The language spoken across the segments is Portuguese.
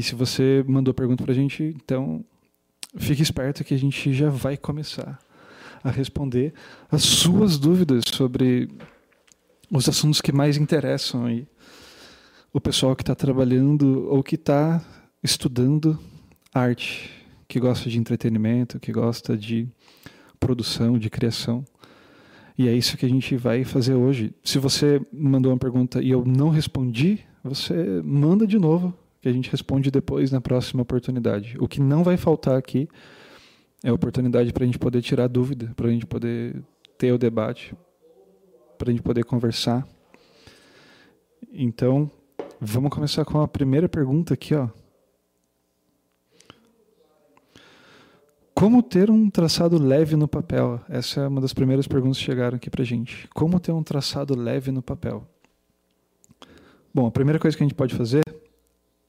E se você mandou pergunta para a gente, então fique esperto que a gente já vai começar a responder as suas dúvidas sobre os assuntos que mais interessam aí. O pessoal que está trabalhando ou que está estudando arte, que gosta de entretenimento, que gosta de produção, de criação. E é isso que a gente vai fazer hoje. Se você mandou uma pergunta e eu não respondi, você manda de novo, que a gente responde depois na próxima oportunidade. O que não vai faltar aqui é oportunidade para a gente poder tirar dúvida, para a gente poder ter o debate, para a gente poder conversar. Então, vamos começar com a primeira pergunta aqui, ó. Como ter um traçado leve no papel? Essa é uma das primeiras perguntas que chegaram aqui para gente. Como ter um traçado leve no papel? Bom, a primeira coisa que a gente pode fazer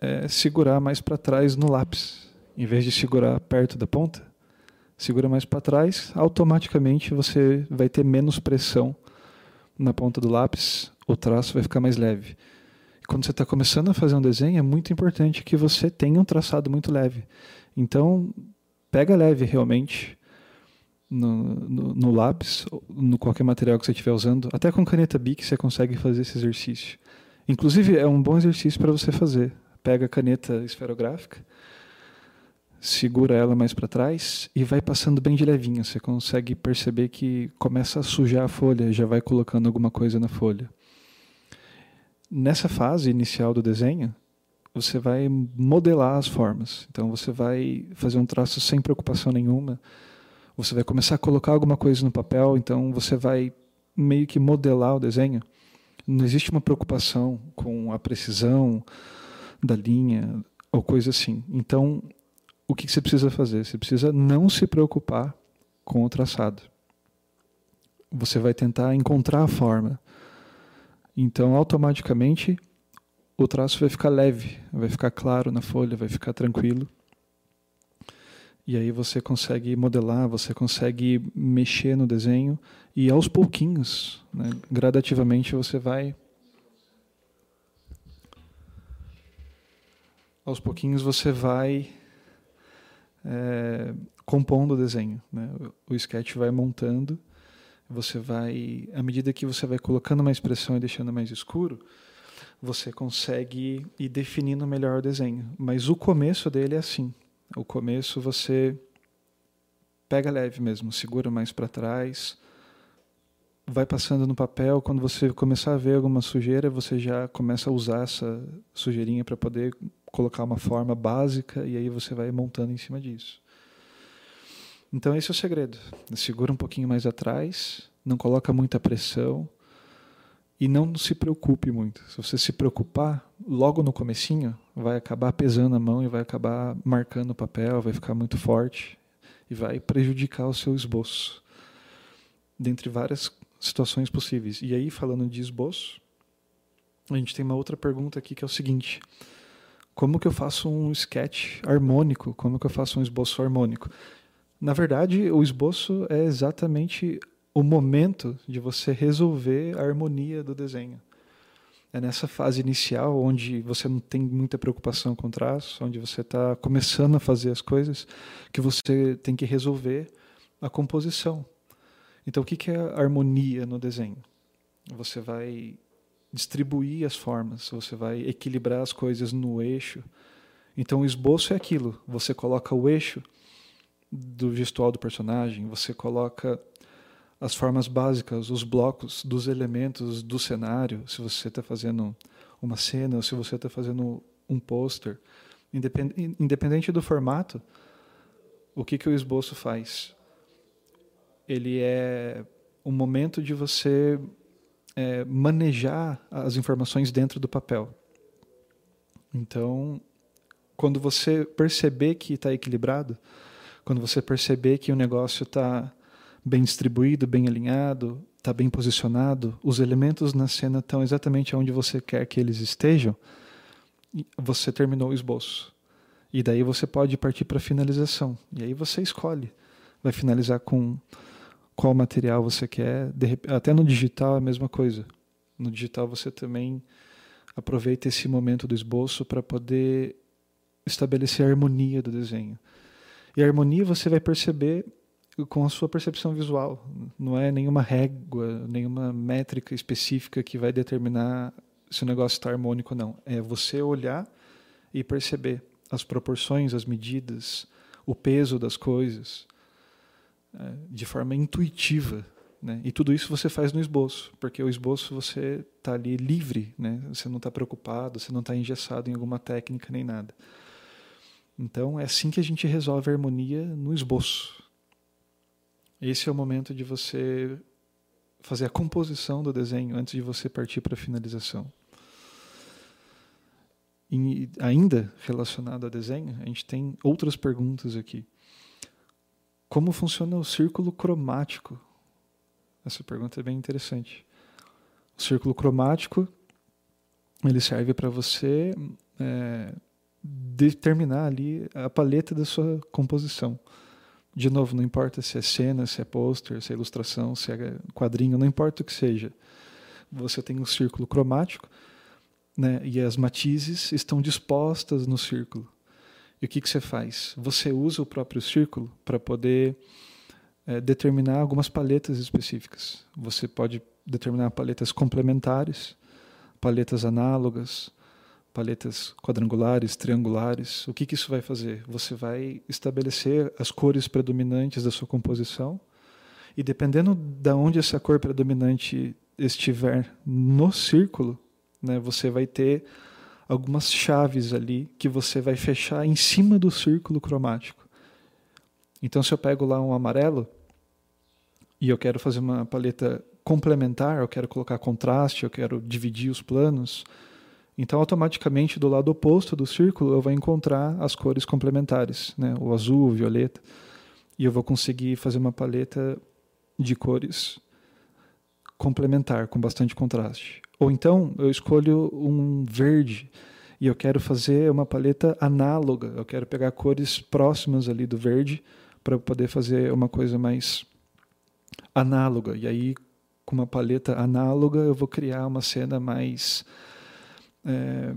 é segurar mais para trás no lápis. Em vez de segurar perto da ponta, segura mais para trás, automaticamente você vai ter menos pressão na ponta do lápis, o traço vai ficar mais leve. Quando você está começando a fazer um desenho, é muito importante que você tenha um traçado muito leve. Então, pega leve realmente no, no, no lápis, no qualquer material que você estiver usando. Até com caneta Bic você consegue fazer esse exercício. Inclusive, é um bom exercício para você fazer. Pega a caneta esferográfica, segura ela mais para trás e vai passando bem de levinho. Você consegue perceber que começa a sujar a folha, já vai colocando alguma coisa na folha. Nessa fase inicial do desenho, você vai modelar as formas. Então você vai fazer um traço sem preocupação nenhuma. Você vai começar a colocar alguma coisa no papel, então você vai meio que modelar o desenho não existe uma preocupação com a precisão da linha ou coisa assim. Então, o que você precisa fazer? Você precisa não se preocupar com o traçado. Você vai tentar encontrar a forma. Então, automaticamente, o traço vai ficar leve, vai ficar claro na folha, vai ficar tranquilo. E aí você consegue modelar, você consegue mexer no desenho e aos pouquinhos, né, gradativamente você vai aos pouquinhos você vai é, compondo o desenho, né? O sketch vai montando, você vai, à medida que você vai colocando mais pressão e deixando mais escuro, você consegue ir definindo melhor o desenho. Mas o começo dele é assim. O começo você pega leve mesmo, segura mais para trás, vai passando no papel. Quando você começar a ver alguma sujeira, você já começa a usar essa sujeirinha para poder colocar uma forma básica e aí você vai montando em cima disso. Então esse é o segredo. Segura um pouquinho mais atrás, não coloca muita pressão e não se preocupe muito. Se você se preocupar, logo no comecinho, vai acabar pesando a mão e vai acabar marcando o papel, vai ficar muito forte e vai prejudicar o seu esboço. Dentre várias situações possíveis. E aí, falando de esboço, a gente tem uma outra pergunta aqui que é o seguinte: como que eu faço um sketch harmônico? Como que eu faço um esboço harmônico? Na verdade, o esboço é exatamente o momento de você resolver a harmonia do desenho. É nessa fase inicial, onde você não tem muita preocupação com traço, onde você está começando a fazer as coisas, que você tem que resolver a composição. Então, o que é harmonia no desenho? Você vai distribuir as formas, você vai equilibrar as coisas no eixo. Então, o esboço é aquilo: você coloca o eixo do gestual do personagem, você coloca as formas básicas, os blocos dos elementos do cenário, se você está fazendo uma cena, ou se você está fazendo um pôster, independente do formato, o que, que o esboço faz? Ele é um momento de você é, manejar as informações dentro do papel. Então, quando você perceber que está equilibrado, quando você perceber que o negócio está bem distribuído, bem alinhado, está bem posicionado, os elementos na cena estão exatamente onde você quer que eles estejam, você terminou o esboço. E daí você pode partir para a finalização. E aí você escolhe. Vai finalizar com qual material você quer. até no digital é a mesma coisa. No digital você também aproveita esse momento do esboço para poder estabelecer a harmonia do desenho. E a harmonia você vai perceber com a sua percepção visual. Não é nenhuma régua, nenhuma métrica específica que vai determinar se o negócio está harmônico ou não. É você olhar e perceber as proporções, as medidas, o peso das coisas, de forma intuitiva. Né? E tudo isso você faz no esboço, porque o esboço você está ali livre, né? você não está preocupado, você não está engessado em alguma técnica nem nada. Então é assim que a gente resolve a harmonia no esboço. Esse é o momento de você fazer a composição do desenho antes de você partir para a finalização. E ainda relacionado a desenho, a gente tem outras perguntas aqui. Como funciona o círculo cromático? Essa pergunta é bem interessante. O círculo cromático ele serve para você é, determinar ali a paleta da sua composição. De novo, não importa se é cena, se é pôster, se é ilustração, se é quadrinho, não importa o que seja. Você tem um círculo cromático né, e as matizes estão dispostas no círculo. E o que, que você faz? Você usa o próprio círculo para poder é, determinar algumas paletas específicas. Você pode determinar paletas complementares, paletas análogas, paletas quadrangulares, triangulares. O que, que isso vai fazer? Você vai estabelecer as cores predominantes da sua composição e dependendo de onde essa cor predominante estiver no círculo, né, você vai ter algumas chaves ali que você vai fechar em cima do círculo cromático. Então, se eu pego lá um amarelo e eu quero fazer uma paleta complementar, eu quero colocar contraste, eu quero dividir os planos, então automaticamente do lado oposto do círculo eu vou encontrar as cores complementares, né? o azul, o violeta, e eu vou conseguir fazer uma paleta de cores complementar, com bastante contraste. Ou então eu escolho um verde e eu quero fazer uma paleta análoga, eu quero pegar cores próximas ali do verde para poder fazer uma coisa mais análoga. E aí, com uma paleta análoga, eu vou criar uma cena mais é,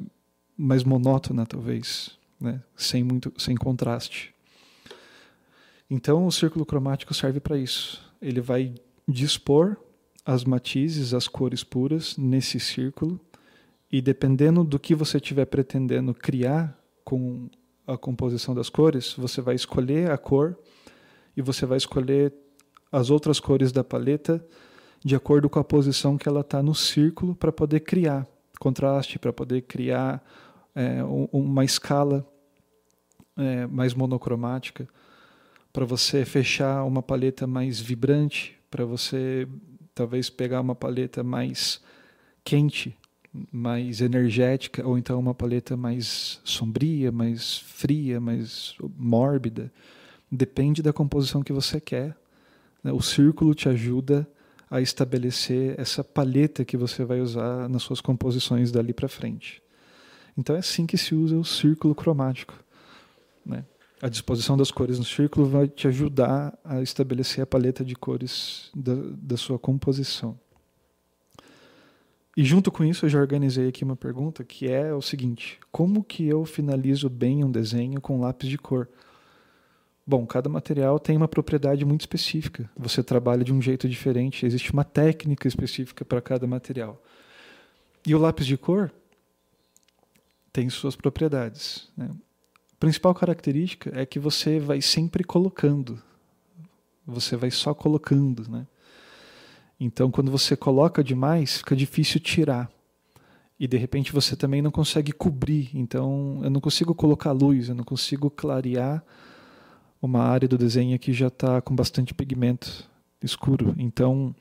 mais monótona, talvez, né? sem muito, sem contraste. Então, o círculo cromático serve para isso. Ele vai dispor as matizes, as cores puras nesse círculo, e dependendo do que você estiver pretendendo criar com a composição das cores, você vai escolher a cor e você vai escolher as outras cores da paleta de acordo com a posição que ela está no círculo para poder criar contraste, para poder criar é, uma escala é, mais monocromática, para você fechar uma paleta mais vibrante, para você talvez pegar uma paleta mais quente, mais energética, ou então uma paleta mais sombria, mais fria, mais mórbida. Depende da composição que você quer. Né? O círculo te ajuda a estabelecer essa paleta que você vai usar nas suas composições dali para frente. Então é assim que se usa o círculo cromático. Né? A disposição das cores no círculo vai te ajudar a estabelecer a paleta de cores da, da sua composição. E junto com isso eu já organizei aqui uma pergunta que é o seguinte: como que eu finalizo bem um desenho com lápis de cor? Bom, cada material tem uma propriedade muito específica. Você trabalha de um jeito diferente, existe uma técnica específica para cada material. E o lápis de cor tem suas propriedades. Né? Principal característica é que você vai sempre colocando. Você vai só colocando, né? Então, quando você coloca demais, fica difícil tirar. E de repente você também não consegue cobrir. Então, eu não consigo colocar luz, eu não consigo clarear uma área do desenho que já está com bastante pigmento escuro. Então,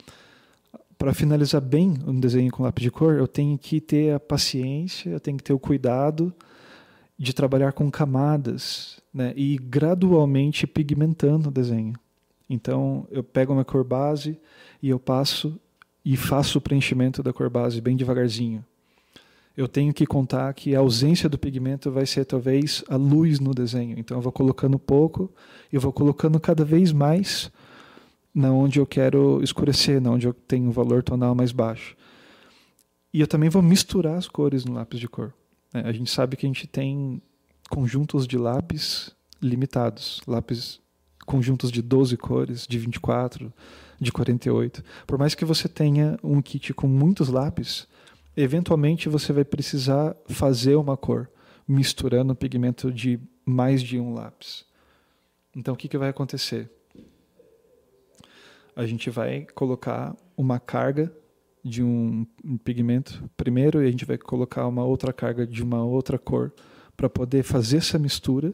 para finalizar bem um desenho com lápis de cor, eu tenho que ter a paciência, eu tenho que ter o cuidado de trabalhar com camadas né, e gradualmente pigmentando o desenho. Então, eu pego uma cor base e eu passo e faço o preenchimento da cor base bem devagarzinho. Eu tenho que contar que a ausência do pigmento vai ser talvez a luz no desenho. Então, eu vou colocando pouco e vou colocando cada vez mais na onde eu quero escurecer, na onde eu tenho um valor tonal mais baixo. E eu também vou misturar as cores no lápis de cor. Né? A gente sabe que a gente tem conjuntos de lápis limitados, lápis conjuntos de 12 cores, de 24, de 48. Por mais que você tenha um kit com muitos lápis, eventualmente você vai precisar fazer uma cor misturando pigmento de mais de um lápis. Então o que, que vai acontecer? A gente vai colocar uma carga de um pigmento primeiro e a gente vai colocar uma outra carga de uma outra cor para poder fazer essa mistura,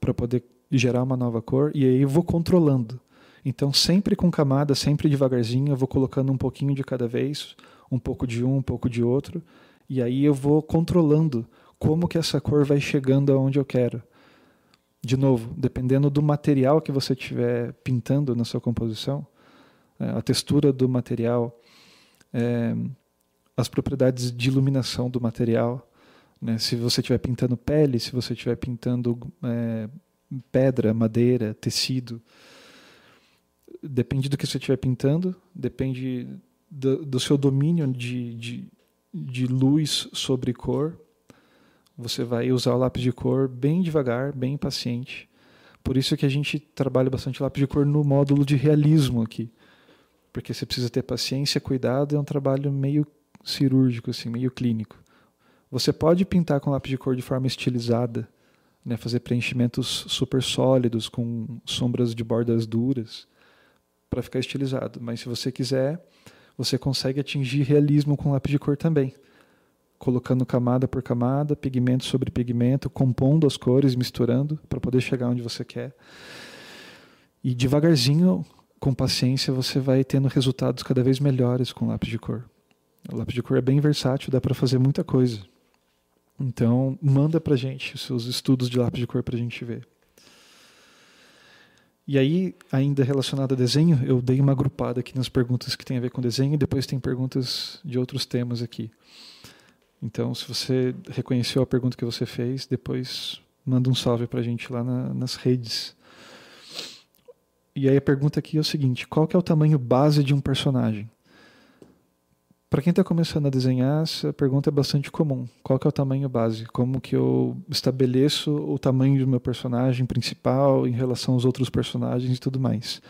para poder gerar uma nova cor e aí eu vou controlando. Então sempre com camada, sempre devagarzinho, eu vou colocando um pouquinho de cada vez, um pouco de um, um pouco de outro, e aí eu vou controlando como que essa cor vai chegando aonde eu quero. De novo, dependendo do material que você estiver pintando na sua composição, é, a textura do material, é, as propriedades de iluminação do material, né? se você estiver pintando pele, se você estiver pintando é, pedra, madeira, tecido, depende do que você estiver pintando, depende do, do seu domínio de, de, de luz sobre cor. Você vai usar o lápis de cor bem devagar, bem paciente. Por isso que a gente trabalha bastante lápis de cor no módulo de realismo aqui. Porque você precisa ter paciência, cuidado, é um trabalho meio cirúrgico, assim, meio clínico. Você pode pintar com lápis de cor de forma estilizada, né, fazer preenchimentos super sólidos com sombras de bordas duras para ficar estilizado. Mas se você quiser, você consegue atingir realismo com lápis de cor também, colocando camada por camada, pigmento sobre pigmento, compondo as cores, misturando para poder chegar onde você quer. E devagarzinho, com paciência, você vai tendo resultados cada vez melhores com lápis de cor. O lápis de cor é bem versátil, dá para fazer muita coisa. Então, manda para gente os seus estudos de lápis de cor para a gente ver. E aí, ainda relacionado a desenho, eu dei uma agrupada aqui nas perguntas que tem a ver com desenho e depois tem perguntas de outros temas aqui. Então, se você reconheceu a pergunta que você fez, depois manda um salve para a gente lá na, nas redes. E aí a pergunta aqui é o seguinte: qual que é o tamanho base de um personagem? Para quem está começando a desenhar, essa pergunta é bastante comum. Qual é o tamanho base? Como que eu estabeleço o tamanho do meu personagem principal em relação aos outros personagens e tudo mais?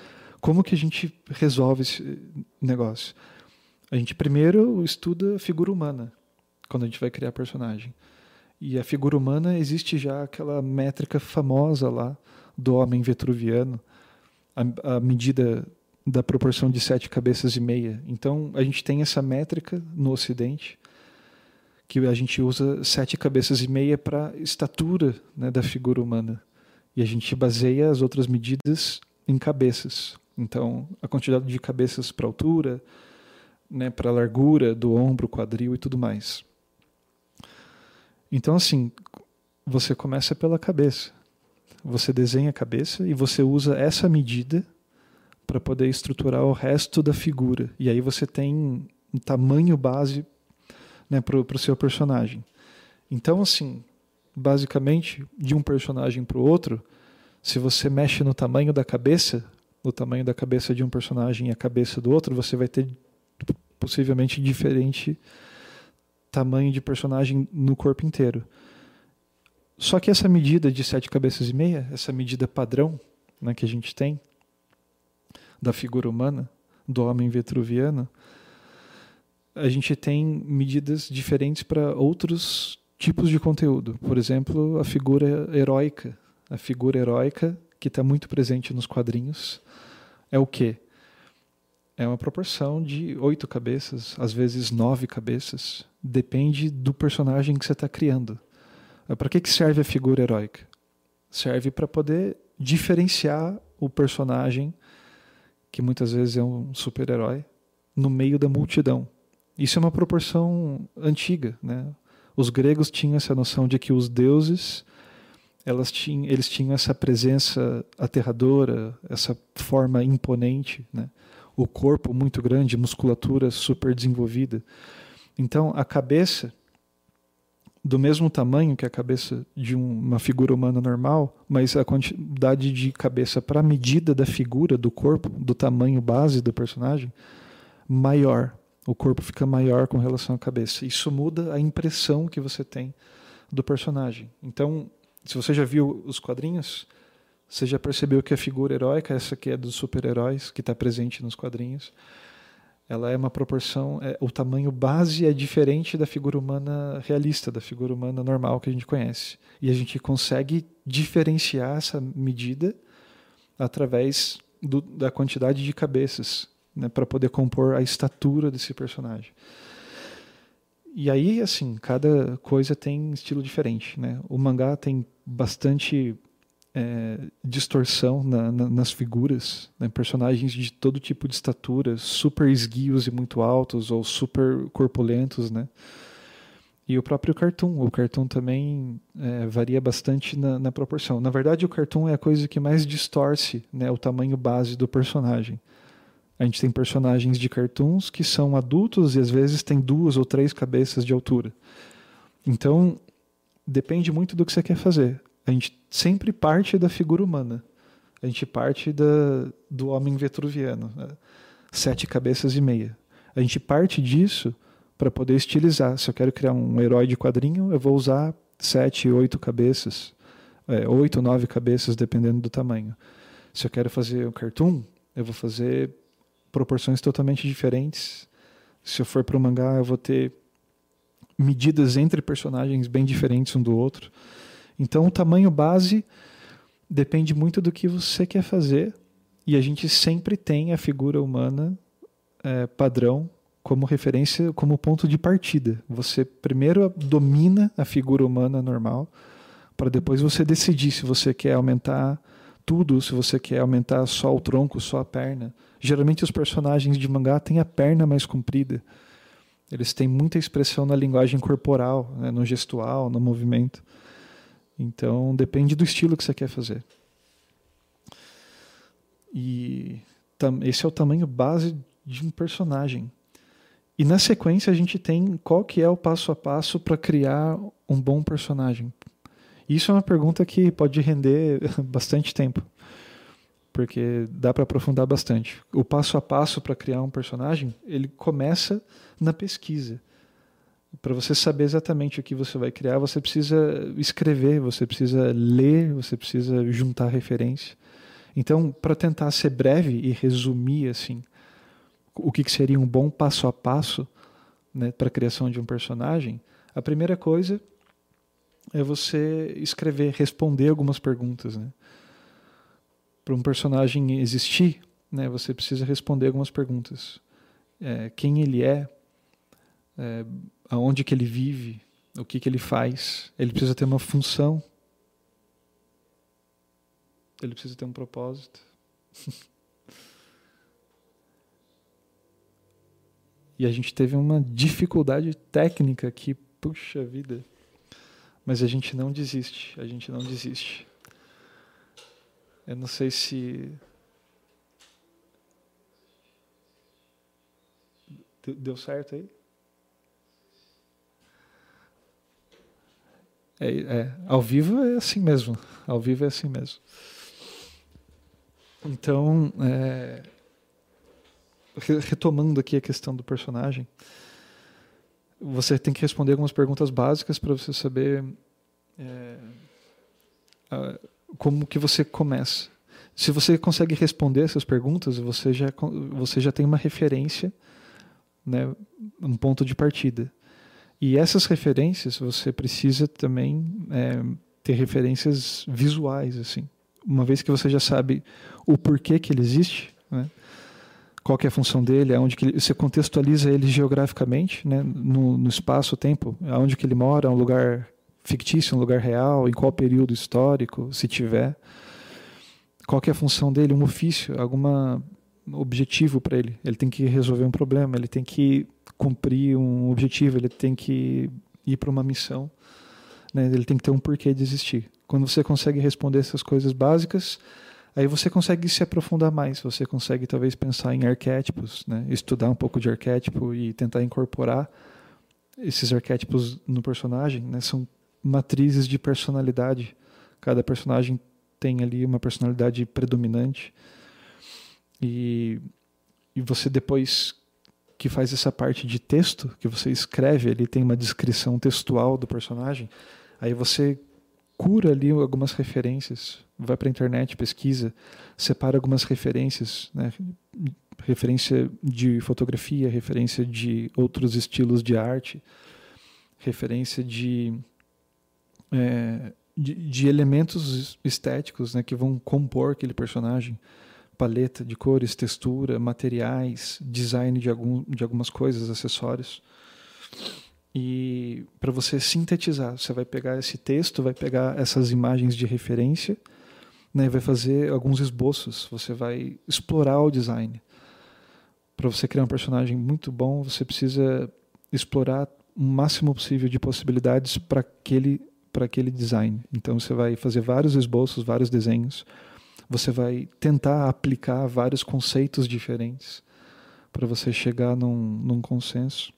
Como que a gente resolve esse negócio? A gente primeiro estuda a figura humana quando a gente vai criar personagem. E a figura humana existe já aquela métrica famosa lá do homem vetruviano, a, a medida da proporção de sete cabeças e meia. Então, a gente tem essa métrica no Ocidente, que a gente usa sete cabeças e meia para estatura né, da figura humana. E a gente baseia as outras medidas em cabeças. Então, a quantidade de cabeças para altura, né, para largura do ombro, quadril e tudo mais. Então, assim, você começa pela cabeça. Você desenha a cabeça e você usa essa medida para poder estruturar o resto da figura. E aí você tem um tamanho base né, para o seu personagem. Então, assim, basicamente, de um personagem para o outro, se você mexe no tamanho da cabeça, no tamanho da cabeça de um personagem e a cabeça do outro, você vai ter possivelmente diferente tamanho de personagem no corpo inteiro. Só que essa medida de sete cabeças e meia, essa medida padrão né, que a gente tem, da figura humana, do homem vetruviano, a gente tem medidas diferentes para outros tipos de conteúdo. Por exemplo, a figura heróica. A figura heróica, que está muito presente nos quadrinhos, é o quê? É uma proporção de oito cabeças, às vezes nove cabeças. Depende do personagem que você está criando. Para que, que serve a figura heróica? Serve para poder diferenciar o personagem que muitas vezes é um super-herói, no meio da multidão. Isso é uma proporção antiga. Né? Os gregos tinham essa noção de que os deuses elas tinham, eles tinham essa presença aterradora, essa forma imponente, né? o corpo muito grande, musculatura super desenvolvida. Então, a cabeça do mesmo tamanho que a cabeça de uma figura humana normal, mas a quantidade de cabeça para a medida da figura, do corpo, do tamanho base do personagem, maior. O corpo fica maior com relação à cabeça. Isso muda a impressão que você tem do personagem. Então, se você já viu os quadrinhos, você já percebeu que a figura heróica, essa que é dos super-heróis, que está presente nos quadrinhos, ela é uma proporção, é, o tamanho base é diferente da figura humana realista, da figura humana normal que a gente conhece. E a gente consegue diferenciar essa medida através do, da quantidade de cabeças, né, para poder compor a estatura desse personagem. E aí, assim, cada coisa tem estilo diferente, né? O mangá tem bastante é, distorção na, na, nas figuras, né? personagens de todo tipo de estatura, super esguios e muito altos ou super corpulentos, né? E o próprio cartoon, o cartoon também é, varia bastante na, na, proporção. Na verdade, o cartoon é a coisa que mais distorce né, o tamanho base do personagem. A gente tem personagens de cartoons que são adultos e às vezes tem duas ou três cabeças de altura. Então, depende muito do que você quer fazer a gente sempre parte da figura humana. A gente parte da, do homem vetruviano, né? sete cabeças e meia. A gente parte disso para poder estilizar. Se eu quero criar um herói de quadrinho, eu vou usar sete, oito cabeças, é, oito, nove cabeças, dependendo do tamanho. Se eu quero fazer um cartoon, eu vou fazer proporções totalmente diferentes. Se eu for para o mangá, eu vou ter medidas entre personagens bem diferentes um do outro. Então, o tamanho base depende muito do que você quer fazer e a gente sempre tem a figura humana é, padrão como referência, como ponto de partida. Você primeiro domina a figura humana normal para depois você decidir se você quer aumentar tudo, se você quer aumentar só o tronco, só a perna. Geralmente os personagens de mangá têm a perna mais comprida. Eles têm muita expressão na linguagem corporal, né, no gestual, no movimento. Então depende do estilo que você quer fazer. E esse é o tamanho base de um personagem. E na sequência a gente tem qual que é o passo a passo para criar um bom personagem. Isso é uma pergunta que pode render bastante tempo, porque dá para aprofundar bastante. O passo a passo para criar um personagem, ele começa na pesquisa para você saber exatamente o que você vai criar, você precisa escrever, você precisa ler, você precisa juntar referência. Então, para tentar ser breve e resumir assim, o que, seria um bom passo a passo né, para a criação de um personagem, a primeira coisa é você escrever, responder algumas perguntas. Né? Para um personagem existir, né, você precisa responder algumas perguntas. É, quem ele é, é aonde que ele vive, o que que ele faz. Ele precisa ter uma função. Ele precisa ter um propósito. e a gente teve uma dificuldade técnica aqui, puxa vida. Mas a gente não desiste, a gente não desiste. Eu não sei se deu certo aí? É, é, ao vivo é assim mesmo. Ao vivo é assim mesmo. Então, é, retomando aqui a questão do personagem, você tem que responder algumas perguntas básicas para você saber é, como que você começa. Se você consegue responder essas perguntas, você já, você já tem uma referência, né, um ponto de partida. E essas referências você precisa também é, ter referências visuais, assim. Uma vez que você já sabe o porquê que ele existe, né? qual é a função dele, aonde que ele, você contextualiza ele geograficamente, né? no, no espaço-tempo, aonde que ele mora, um lugar fictício, um lugar real, em qual período histórico, se tiver. Qual é a função dele, um ofício, algum objetivo para ele. Ele tem que resolver um problema, ele tem que cumprir um objetivo, ele tem que ir para uma missão, né? ele tem que ter um porquê de existir. Quando você consegue responder essas coisas básicas, aí você consegue se aprofundar mais, você consegue talvez pensar em arquétipos, né? estudar um pouco de arquétipo e tentar incorporar esses arquétipos no personagem. Né? São matrizes de personalidade, cada personagem tem ali uma personalidade predominante. E, e você depois que faz essa parte de texto que você escreve, ele tem uma descrição textual do personagem. Aí você procura ali algumas referências, vai para a internet, pesquisa, separa algumas referências, né? referência de fotografia, referência de outros estilos de arte, referência de, é, de, de, elementos estéticos né, que vão compor aquele personagem, paleta de cores, textura, materiais, design de, algum, de algumas coisas, acessórios. E para você sintetizar, você vai pegar esse texto, vai pegar essas imagens de referência, né, vai fazer alguns esboços, você vai explorar o design. Para você criar um personagem muito bom, você precisa explorar o máximo possível de possibilidades para aquele aquele design. Então você vai fazer vários esboços, vários desenhos. Você vai tentar aplicar vários conceitos diferentes para você chegar num, num consenso.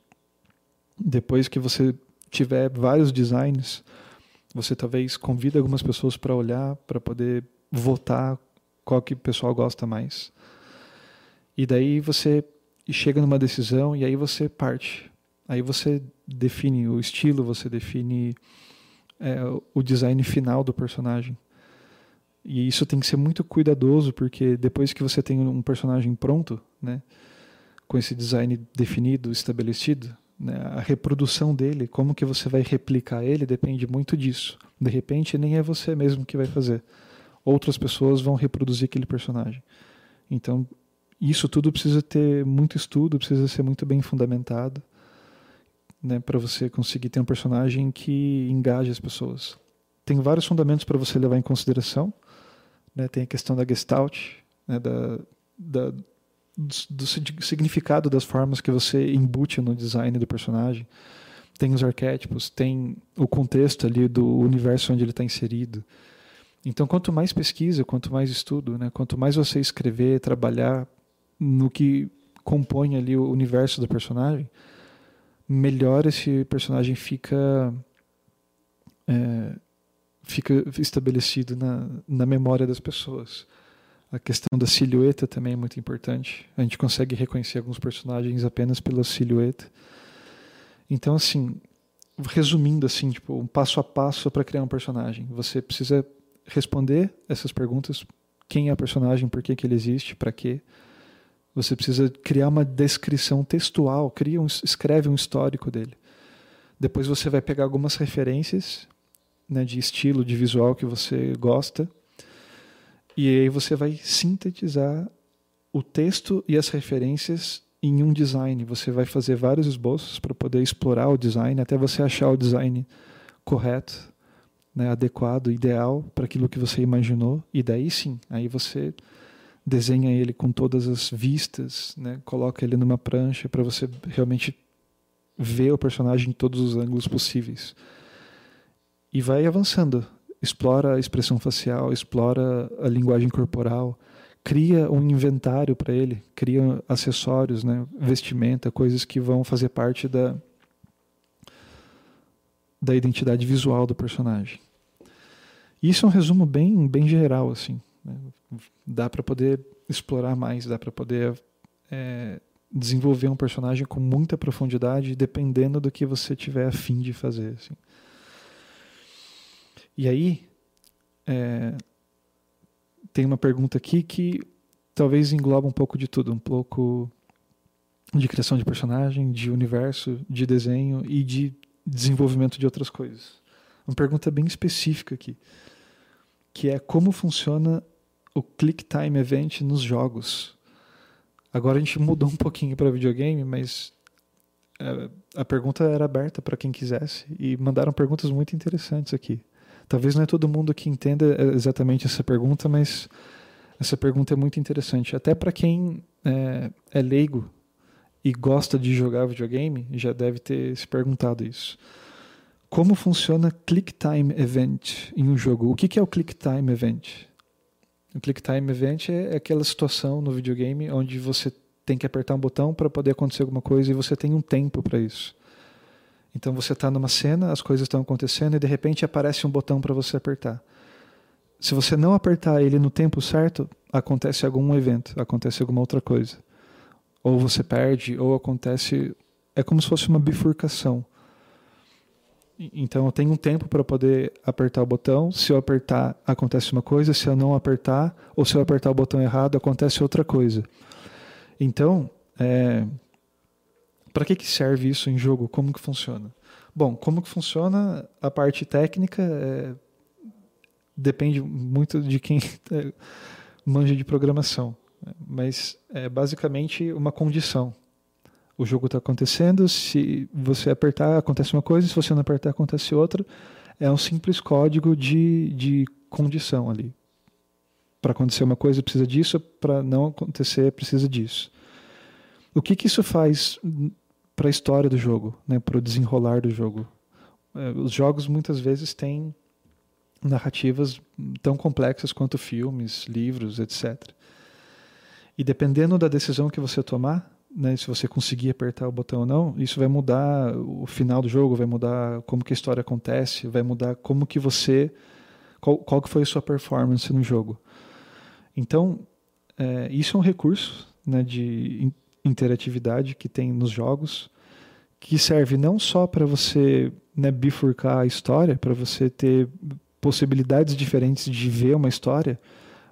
Depois que você tiver vários designs, você talvez convida algumas pessoas para olhar, para poder votar qual que o pessoal gosta mais. E daí você chega numa decisão e aí você parte. Aí você define o estilo, você define é, o design final do personagem. E isso tem que ser muito cuidadoso, porque depois que você tem um personagem pronto, né, com esse design definido, estabelecido, né, a reprodução dele, como que você vai replicar ele, depende muito disso. De repente, nem é você mesmo que vai fazer. Outras pessoas vão reproduzir aquele personagem. Então, isso tudo precisa ter muito estudo, precisa ser muito bem fundamentado né, para você conseguir ter um personagem que engaje as pessoas. Tem vários fundamentos para você levar em consideração. Né, tem a questão da gestalt, né, da, da, do, do significado das formas que você embute no design do personagem. Tem os arquétipos, tem o contexto ali do universo onde ele está inserido. Então, quanto mais pesquisa, quanto mais estudo, né, quanto mais você escrever, trabalhar no que compõe ali o universo do personagem, melhor esse personagem fica é, fica estabelecido na, na memória das pessoas. A questão da silhueta também é muito importante. A gente consegue reconhecer alguns personagens apenas pela silhueta. Então, assim, resumindo assim, tipo, um passo a passo para criar um personagem. Você precisa responder essas perguntas: quem é o personagem, por que, que ele existe, para quê? Você precisa criar uma descrição textual, cria um, escreve um histórico dele. Depois você vai pegar algumas referências né, de estilo, de visual que você gosta, e aí você vai sintetizar o texto e as referências em um design. Você vai fazer vários esboços para poder explorar o design até você achar o design correto, né, adequado, ideal para aquilo que você imaginou. E daí sim, aí você desenha ele com todas as vistas, né? coloca ele numa prancha para você realmente ver o personagem em todos os ângulos possíveis. E vai avançando. Explora a expressão facial, explora a linguagem corporal, cria um inventário para ele, cria acessórios, né? vestimenta, coisas que vão fazer parte da, da identidade visual do personagem. Isso é um resumo bem, bem geral, assim. Né? Dá para poder explorar mais, dá para poder é, desenvolver um personagem com muita profundidade, dependendo do que você tiver a fim de fazer. Assim. E aí, é, tem uma pergunta aqui que talvez engloba um pouco de tudo, um pouco de criação de personagem, de universo, de desenho e de desenvolvimento de outras coisas. Uma pergunta bem específica aqui, que é como funciona o Click Time Event nos jogos. Agora a gente mudou um pouquinho para videogame, mas é, a pergunta era aberta para quem quisesse e mandaram perguntas muito interessantes aqui. Talvez não é todo mundo que entenda exatamente essa pergunta, mas essa pergunta é muito interessante. Até para quem é, é, leigo e gosta de jogar videogame, já deve ter se perguntado isso. Como funciona Click Time Event em um jogo? O que é o Click Time Event? O Click Time Event é aquela situação no videogame onde você tem que apertar um botão para poder acontecer alguma coisa e você tem um tempo para isso. Então você está numa cena, as coisas estão acontecendo e de repente aparece um botão para você apertar. Se você não apertar ele no tempo certo, acontece algum evento, acontece alguma outra coisa. Ou você perde, ou acontece. É como se fosse uma bifurcação. Então eu tenho um tempo para poder apertar o botão. Se eu apertar, acontece uma coisa. Se eu não apertar, ou se eu apertar o botão errado, acontece outra coisa. Então, é, para que, que serve isso em jogo? Como que funciona? Bom, como que funciona a parte técnica é, depende muito de quem é, manja de programação. Mas é basicamente uma condição o jogo está acontecendo, se você apertar, acontece uma coisa, se você não apertar, acontece outra. É um simples código de, de condição ali. Para acontecer uma coisa, precisa disso, para não acontecer, precisa disso. O que, que isso faz para a história do jogo, né, para o desenrolar do jogo? É, os jogos muitas vezes têm narrativas tão complexas quanto filmes, livros, etc. E dependendo da decisão que você tomar, né, se você conseguir apertar o botão ou não, isso vai mudar o final do jogo, vai mudar como que a história acontece, vai mudar como que você, qual, qual que foi a sua performance no jogo. Então, é, isso é um recurso né, de interatividade que tem nos jogos, que serve não só para você né, bifurcar a história, para você ter possibilidades diferentes de ver uma história,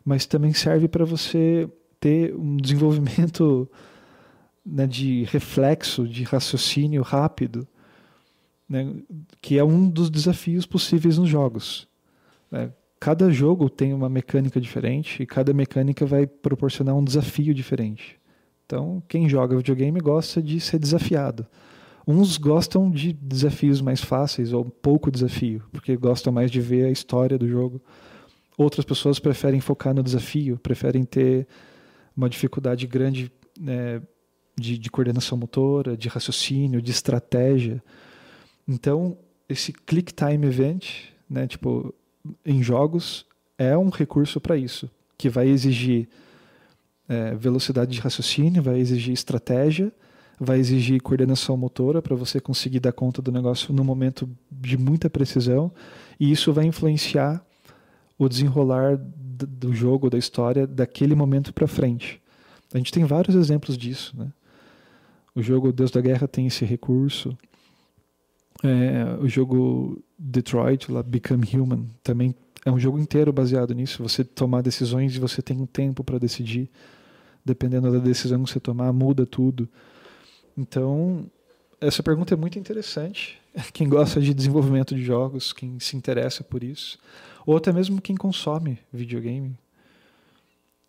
mas também serve para você ter um desenvolvimento né, de reflexo, de raciocínio rápido, né, que é um dos desafios possíveis nos jogos. Né? Cada jogo tem uma mecânica diferente e cada mecânica vai proporcionar um desafio diferente. Então, quem joga videogame gosta de ser desafiado. Uns gostam de desafios mais fáceis ou pouco desafio, porque gostam mais de ver a história do jogo. Outras pessoas preferem focar no desafio, preferem ter uma dificuldade grande né, de, de coordenação motora, de raciocínio, de estratégia. Então, esse Click Time Event, né, tipo, em jogos, é um recurso para isso, que vai exigir é, velocidade de raciocínio, vai exigir estratégia, vai exigir coordenação motora para você conseguir dar conta do negócio no momento de muita precisão, e isso vai influenciar o desenrolar do jogo, da história, daquele momento para frente. A gente tem vários exemplos disso, né? O jogo Deus da Guerra tem esse recurso. É, o jogo Detroit, lá, Become Human, também é um jogo inteiro baseado nisso. Você tomar decisões e você tem um tempo para decidir. Dependendo da decisão que você tomar, muda tudo. Então, essa pergunta é muito interessante. Quem gosta de desenvolvimento de jogos, quem se interessa por isso, ou até mesmo quem consome videogame,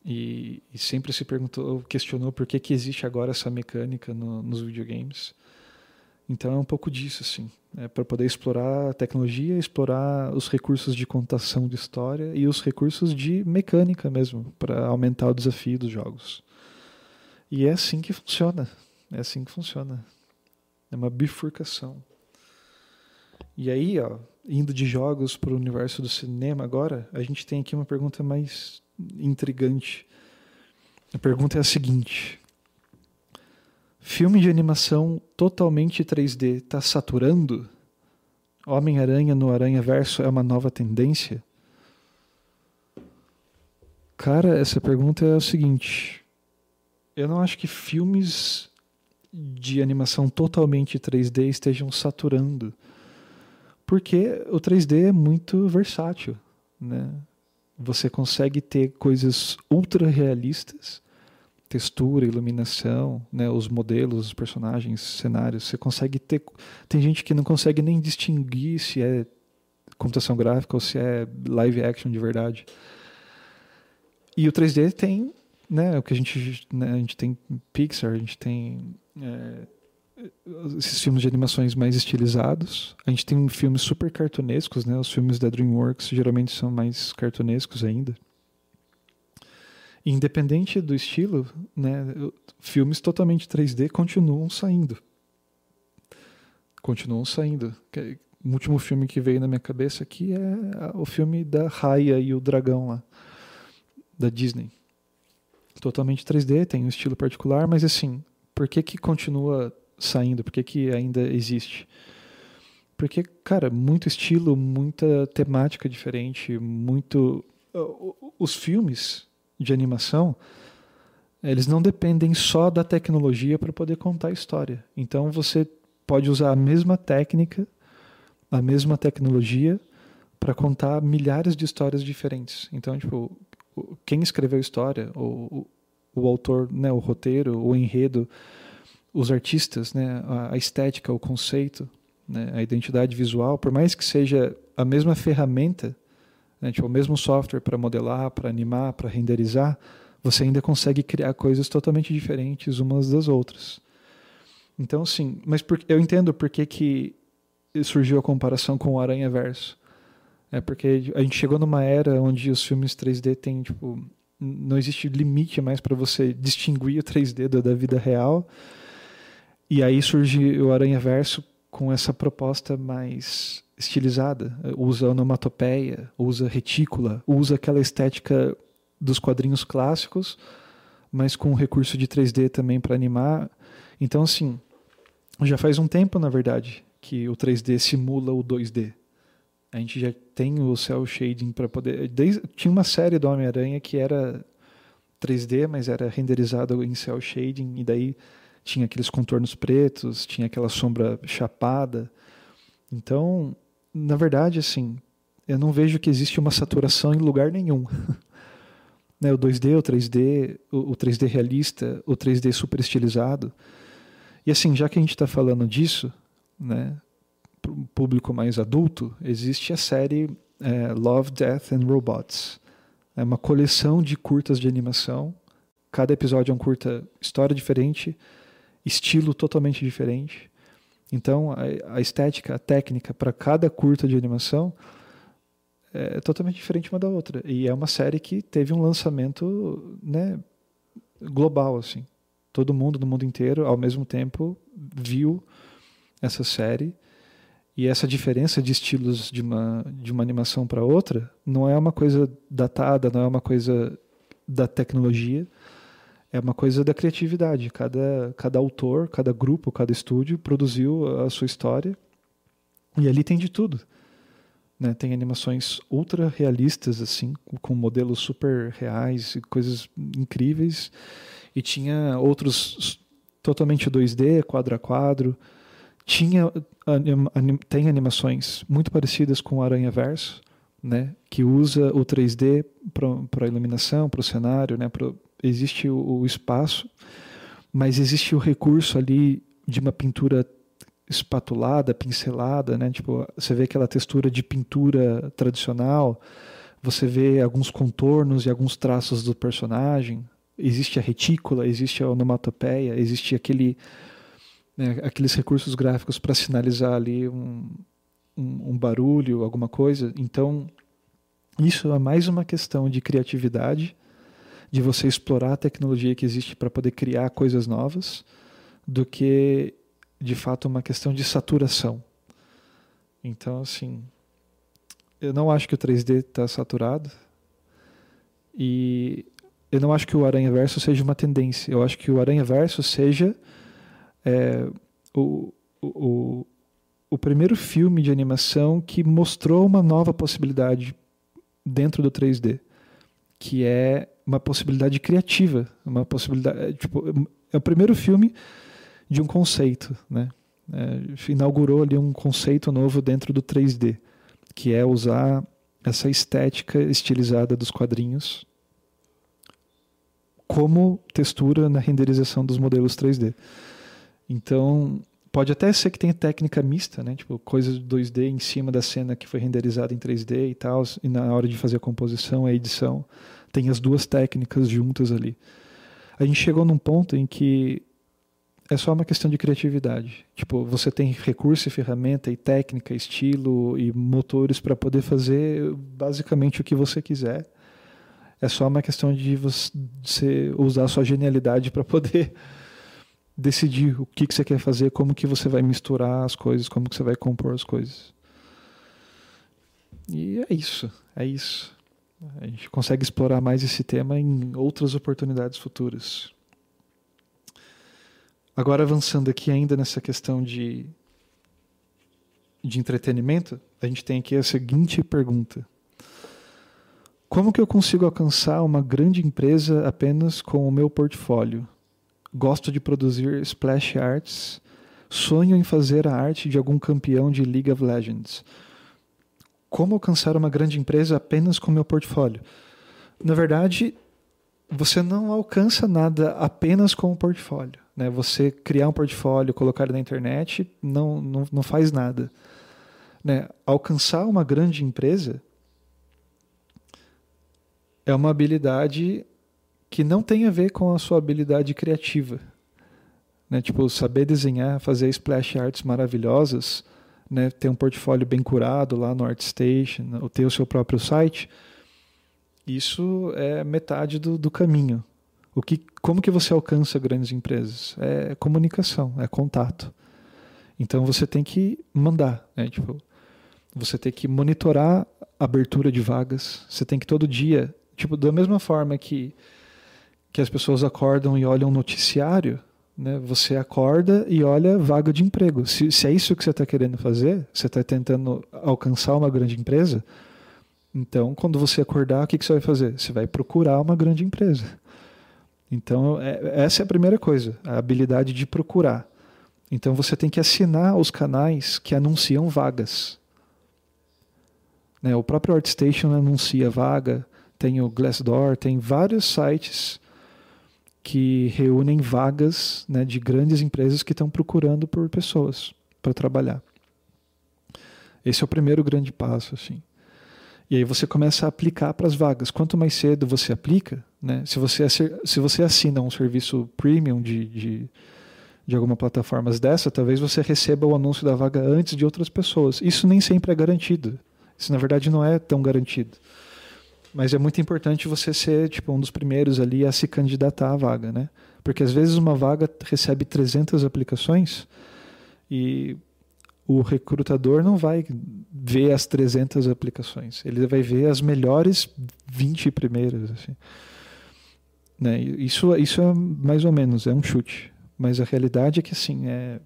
e, e, sempre se perguntou, questionou por que, que existe agora essa mecânica no, nos videogames. Então é um pouco disso, assim, é para poder explorar a tecnologia, explorar os recursos de contação de história e os recursos de mecânica mesmo, para aumentar o desafio dos jogos. E é assim que funciona, é assim que funciona. É uma bifurcação. E aí, ó, indo de jogos para o universo do cinema agora, a gente tem aqui uma pergunta mais intrigante. A pergunta é a seguinte: filme de animação totalmente 3D está saturando? Homem-Aranha no Aranha Verso é uma nova tendência? Cara, essa pergunta é a seguinte: eu não acho que filmes de animação totalmente 3D estejam saturando, porque o 3D é muito versátil, né? você consegue ter coisas ultra realistas, textura, iluminação, né, os modelos, os personagens, cenários. Você consegue ter. Tem gente que não consegue nem distinguir se é computação gráfica ou se é live action de verdade. E o 3D tem, né, o que a gente, né, a gente tem Pixar, a gente tem é, esses filmes de animações mais estilizados. A gente tem filmes super cartunescos, né? Os filmes da DreamWorks geralmente são mais cartunescos ainda. independente do estilo, né, filmes totalmente 3D continuam saindo. Continuam saindo. O último filme que veio na minha cabeça aqui é o filme da Raya e o Dragão lá, da Disney. Totalmente 3D, tem um estilo particular, mas assim, por que que continua saindo? Por que, que ainda existe? Porque, cara, muito estilo, muita temática diferente, muito. Os filmes de animação, eles não dependem só da tecnologia para poder contar a história. Então você pode usar a mesma técnica a mesma tecnologia para contar milhares de histórias diferentes. Então, tipo, quem escreveu a história, o, o, o autor, né, o roteiro, o enredo, os artistas, né, a, a estética, o conceito, né, a identidade visual, por mais que seja a mesma ferramenta, né, tipo, o mesmo software para modelar, para animar, para renderizar, você ainda consegue criar coisas totalmente diferentes umas das outras. Então, sim, mas por, eu entendo por que, que surgiu a comparação com o Aranha Verso. É porque a gente chegou numa era onde os filmes 3D têm, tipo, não existe limite mais para você distinguir o 3D da vida real. E aí surge o Aranha Verso com essa proposta mais estilizada. Usa onomatopeia, usa retícula, usa aquela estética dos quadrinhos clássicos, mas com recurso de 3D também para animar. Então, assim, já faz um tempo, na verdade, que o 3D simula o 2D. A gente já tem o cel shading para poder. Desde, tinha uma série do Homem-Aranha que era 3D, mas era renderizado em cel shading, e daí tinha aqueles contornos pretos, tinha aquela sombra chapada. Então, na verdade, assim, eu não vejo que existe uma saturação em lugar nenhum. né, o 2D, o 3D, o, o 3D realista, o 3D super estilizado. E assim, já que a gente está falando disso, né, um público mais adulto, existe a série é, Love, Death and Robots. É uma coleção de curtas de animação. Cada episódio é um curta história diferente, estilo totalmente diferente. Então, a, a estética, a técnica para cada curta de animação é totalmente diferente uma da outra. E é uma série que teve um lançamento né, global, assim. Todo mundo no mundo inteiro, ao mesmo tempo, viu essa série. E essa diferença de estilos de uma, de uma animação para outra não é uma coisa datada, não é uma coisa da tecnologia, é uma coisa da criatividade. Cada, cada autor, cada grupo, cada estúdio produziu a sua história e ali tem de tudo. Né? Tem animações ultra realistas, assim, com modelos super reais e coisas incríveis. E tinha outros totalmente 2D, quadro a quadro. Tinha, anim, tem animações muito parecidas com o Aranha Verso, né? que usa o 3D para a iluminação, para o cenário. Né? Existe o, o espaço, mas existe o recurso ali de uma pintura espatulada, pincelada, né? Tipo, você vê aquela textura de pintura tradicional, você vê alguns contornos e alguns traços do personagem. Existe a retícula, existe a onomatopeia, existe aquele, né, aqueles recursos gráficos para sinalizar ali um, um, um barulho, alguma coisa. Então, isso é mais uma questão de criatividade, de você explorar a tecnologia que existe para poder criar coisas novas, do que de fato uma questão de saturação. Então, assim, eu não acho que o 3D está saturado e eu não acho que o Aranha Verso seja uma tendência. Eu acho que o Aranha Verso seja é, o, o, o primeiro filme de animação que mostrou uma nova possibilidade dentro do 3D, que é uma possibilidade criativa, uma possibilidade, é, tipo, é o primeiro filme de um conceito, né? É, inaugurou ali um conceito novo dentro do 3D, que é usar essa estética estilizada dos quadrinhos como textura na renderização dos modelos 3D. Então, pode até ser que tenha técnica mista, né? Tipo, coisas 2D em cima da cena que foi renderizada em 3D e tal, e na hora de fazer a composição, a edição, tem as duas técnicas juntas ali. A gente chegou num ponto em que é só uma questão de criatividade. Tipo, você tem recurso e ferramenta e técnica, estilo e motores para poder fazer basicamente o que você quiser. É só uma questão de você usar a sua genialidade para poder decidir o que, que você quer fazer, como que você vai misturar as coisas, como que você vai compor as coisas. E é isso, é isso. A gente consegue explorar mais esse tema em outras oportunidades futuras. Agora, avançando aqui ainda nessa questão de, de entretenimento, a gente tem aqui a seguinte pergunta: Como que eu consigo alcançar uma grande empresa apenas com o meu portfólio? Gosto de produzir splash arts, Sonho em fazer a arte de algum campeão de League of Legends. Como alcançar uma grande empresa apenas com meu portfólio? Na verdade, você não alcança nada apenas com o portfólio. Né? Você criar um portfólio, colocar na internet, não, não, não faz nada. Né? Alcançar uma grande empresa é uma habilidade que não tem a ver com a sua habilidade criativa. Né? Tipo, saber desenhar, fazer splash arts maravilhosas, né? ter um portfólio bem curado lá no ArtStation, ou ter o seu próprio site, isso é metade do, do caminho. O que, como que você alcança grandes empresas? É comunicação, é contato. Então você tem que mandar, né? Tipo, você tem que monitorar a abertura de vagas. Você tem que todo dia, tipo, da mesma forma que que as pessoas acordam e olham o noticiário, né? Você acorda e olha vaga de emprego. Se, se é isso que você está querendo fazer, você está tentando alcançar uma grande empresa, então quando você acordar, o que, que você vai fazer? Você vai procurar uma grande empresa. Então é, essa é a primeira coisa, a habilidade de procurar. Então você tem que assinar os canais que anunciam vagas. Né? O próprio ArtStation anuncia vaga, tem o Glassdoor, tem vários sites que reúnem vagas né, de grandes empresas que estão procurando por pessoas para trabalhar. Esse é o primeiro grande passo, assim. E aí você começa a aplicar para as vagas. Quanto mais cedo você aplica, né, se, você, se você assina um serviço premium de, de, de alguma plataforma dessa, talvez você receba o anúncio da vaga antes de outras pessoas. Isso nem sempre é garantido. Isso, na verdade, não é tão garantido. Mas é muito importante você ser tipo um dos primeiros ali a se candidatar à vaga, né? Porque às vezes uma vaga recebe 300 aplicações e o recrutador não vai ver as 300 aplicações, ele vai ver as melhores 20 primeiras, assim. Né? Isso, isso é mais ou menos, é um chute. Mas a realidade é que assim, é,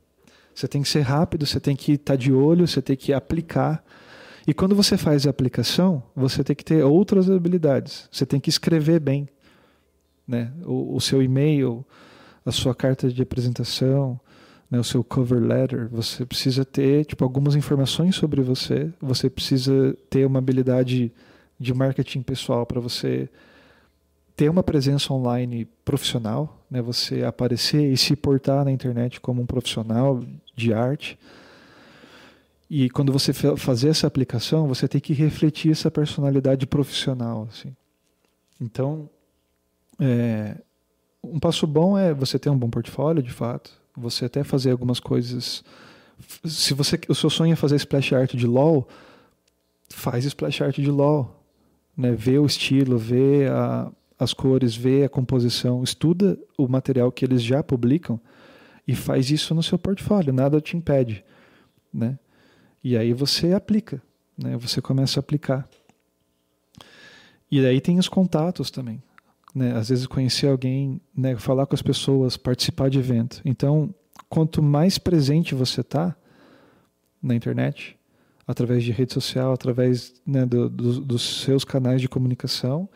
você tem que ser rápido, você tem que estar tá de olho, você tem que aplicar e quando você faz a aplicação, você tem que ter outras habilidades. Você tem que escrever bem, né? O, o seu e-mail, a sua carta de apresentação, né? o seu cover letter. Você precisa ter tipo algumas informações sobre você. Você precisa ter uma habilidade de marketing pessoal para você ter uma presença online profissional, né? Você aparecer e se portar na internet como um profissional de arte e quando você fazer essa aplicação, você tem que refletir essa personalidade profissional. Assim. Então, é, um passo bom é você ter um bom portfólio, de fato. Você até fazer algumas coisas. Se você, o seu sonho é fazer splash art de LOL, faz splash art de LOL. Né? Vê o estilo, vê a, as cores, vê a composição, estuda o material que eles já publicam e faz isso no seu portfólio. Nada te impede. Né? E aí você aplica, né? Você começa a aplicar. E aí tem os contatos também, né? Às vezes conhecer alguém, né? Falar com as pessoas, participar de evento. Então, quanto mais presente você está na internet, através de rede social, através né, do, do, dos seus canais de comunicação,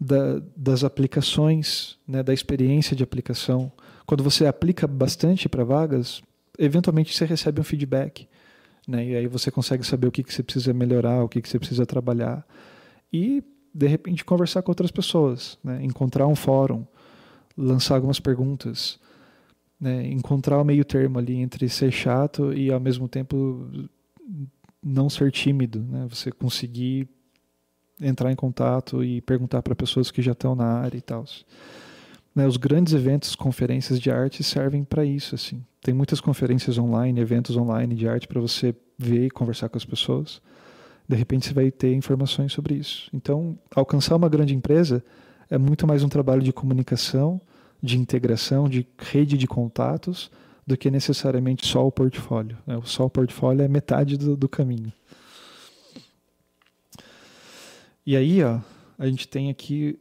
da, das aplicações, né, da experiência de aplicação. Quando você aplica bastante para vagas, eventualmente você recebe um feedback. Né? E aí você consegue saber o que, que você precisa melhorar, o que, que você precisa trabalhar. E, de repente, conversar com outras pessoas, né? encontrar um fórum, lançar algumas perguntas, né? encontrar o meio termo ali entre ser chato e, ao mesmo tempo, não ser tímido. Né? Você conseguir entrar em contato e perguntar para pessoas que já estão na área e tal. Né, os grandes eventos, conferências de arte servem para isso. Assim. Tem muitas conferências online, eventos online de arte para você ver e conversar com as pessoas. De repente você vai ter informações sobre isso. Então, alcançar uma grande empresa é muito mais um trabalho de comunicação, de integração, de rede de contatos, do que necessariamente só o portfólio. Né? Só o portfólio é metade do, do caminho. E aí, ó, a gente tem aqui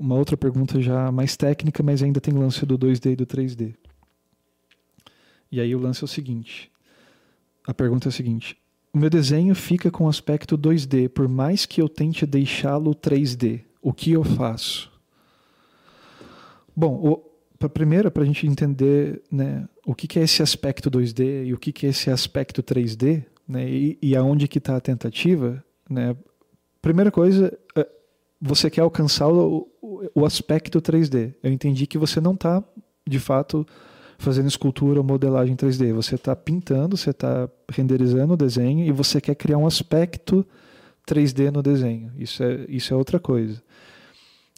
uma outra pergunta já mais técnica, mas ainda tem lance do 2D e do 3D. E aí o lance é o seguinte: a pergunta é a seguinte: o meu desenho fica com aspecto 2D, por mais que eu tente deixá-lo 3D. O que eu faço? Bom, para primeiro, para a gente entender né, o que, que, é esse aspecto 2D e o que, que é esse aspecto 3D, né, e, e aonde que está a tentativa, né, primeira coisa, você quer alcançar o, o, aspecto 3D. Eu entendi que você não está, de fato, fazendo escultura ou modelagem 3D. Você está pintando, você está renderizando o desenho e você quer criar um aspecto 3D no desenho. Isso é, isso é outra coisa.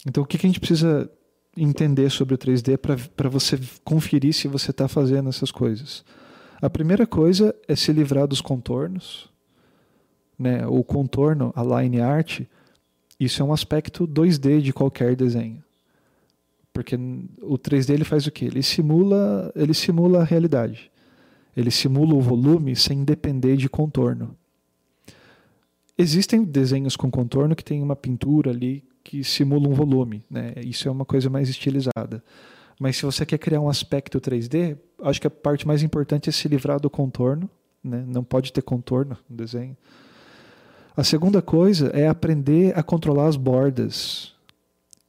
Então, o que, que a gente precisa entender sobre o 3D para você conferir se você está fazendo essas coisas? A primeira coisa é se livrar dos contornos. Né? O contorno, a line art, isso é um aspecto 2D de qualquer desenho. Porque o 3D ele faz o quê? Ele simula, ele simula a realidade. Ele simula o volume sem depender de contorno. Existem desenhos com contorno que tem uma pintura ali que simula um volume, né? Isso é uma coisa mais estilizada. Mas se você quer criar um aspecto 3D, acho que a parte mais importante é se livrar do contorno, né? Não pode ter contorno no desenho. A segunda coisa é aprender a controlar as bordas.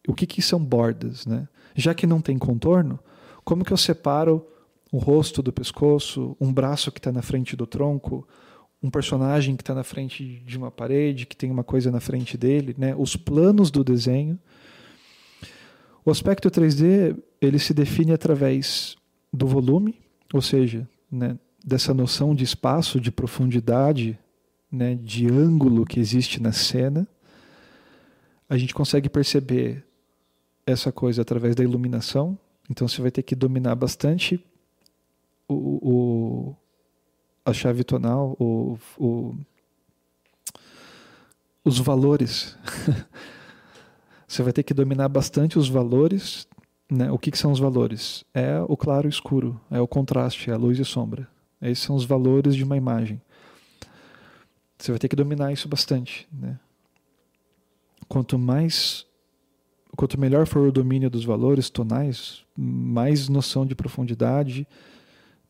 O que, que são bordas, né? Já que não tem contorno, como que eu separo o rosto do pescoço, um braço que está na frente do tronco, um personagem que está na frente de uma parede, que tem uma coisa na frente dele, né? os planos do desenho. O aspecto 3D ele se define através do volume, ou seja, né, dessa noção de espaço, de profundidade, né, de ângulo que existe na cena. A gente consegue perceber essa coisa através da iluminação. Então você vai ter que dominar bastante o, o a chave tonal, o, o, os valores. você vai ter que dominar bastante os valores. Né? O que, que são os valores? É o claro e escuro, é o contraste, é a luz e sombra. Esses são os valores de uma imagem. Você vai ter que dominar isso bastante. Né? Quanto mais quanto melhor for o domínio dos valores tonais, mais noção de profundidade,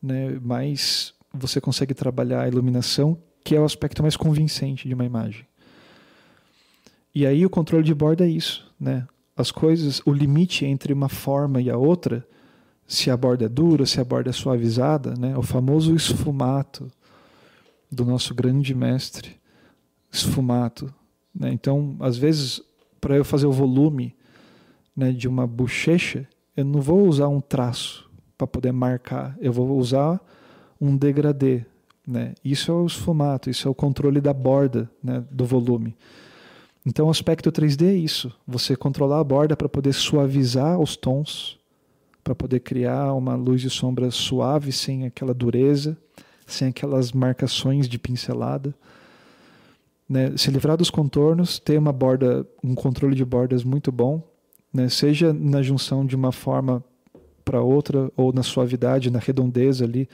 né, mais você consegue trabalhar a iluminação, que é o aspecto mais convincente de uma imagem. E aí o controle de borda é isso, né? As coisas, o limite entre uma forma e a outra, se a borda é dura, se a borda é suavizada, né? O famoso esfumato do nosso grande mestre, esfumato, né? Então, às vezes, para eu fazer o volume né, de uma bochecha, eu não vou usar um traço para poder marcar, eu vou usar um degradê. Né? Isso é o esfumato, isso é o controle da borda né, do volume. Então, o aspecto 3D é isso: você controlar a borda para poder suavizar os tons, para poder criar uma luz e sombra suave, sem aquela dureza, sem aquelas marcações de pincelada. Né? Se livrar dos contornos, ter uma borda, um controle de bordas muito bom, né? seja na junção de uma forma para outra, ou na suavidade, na redondeza ali,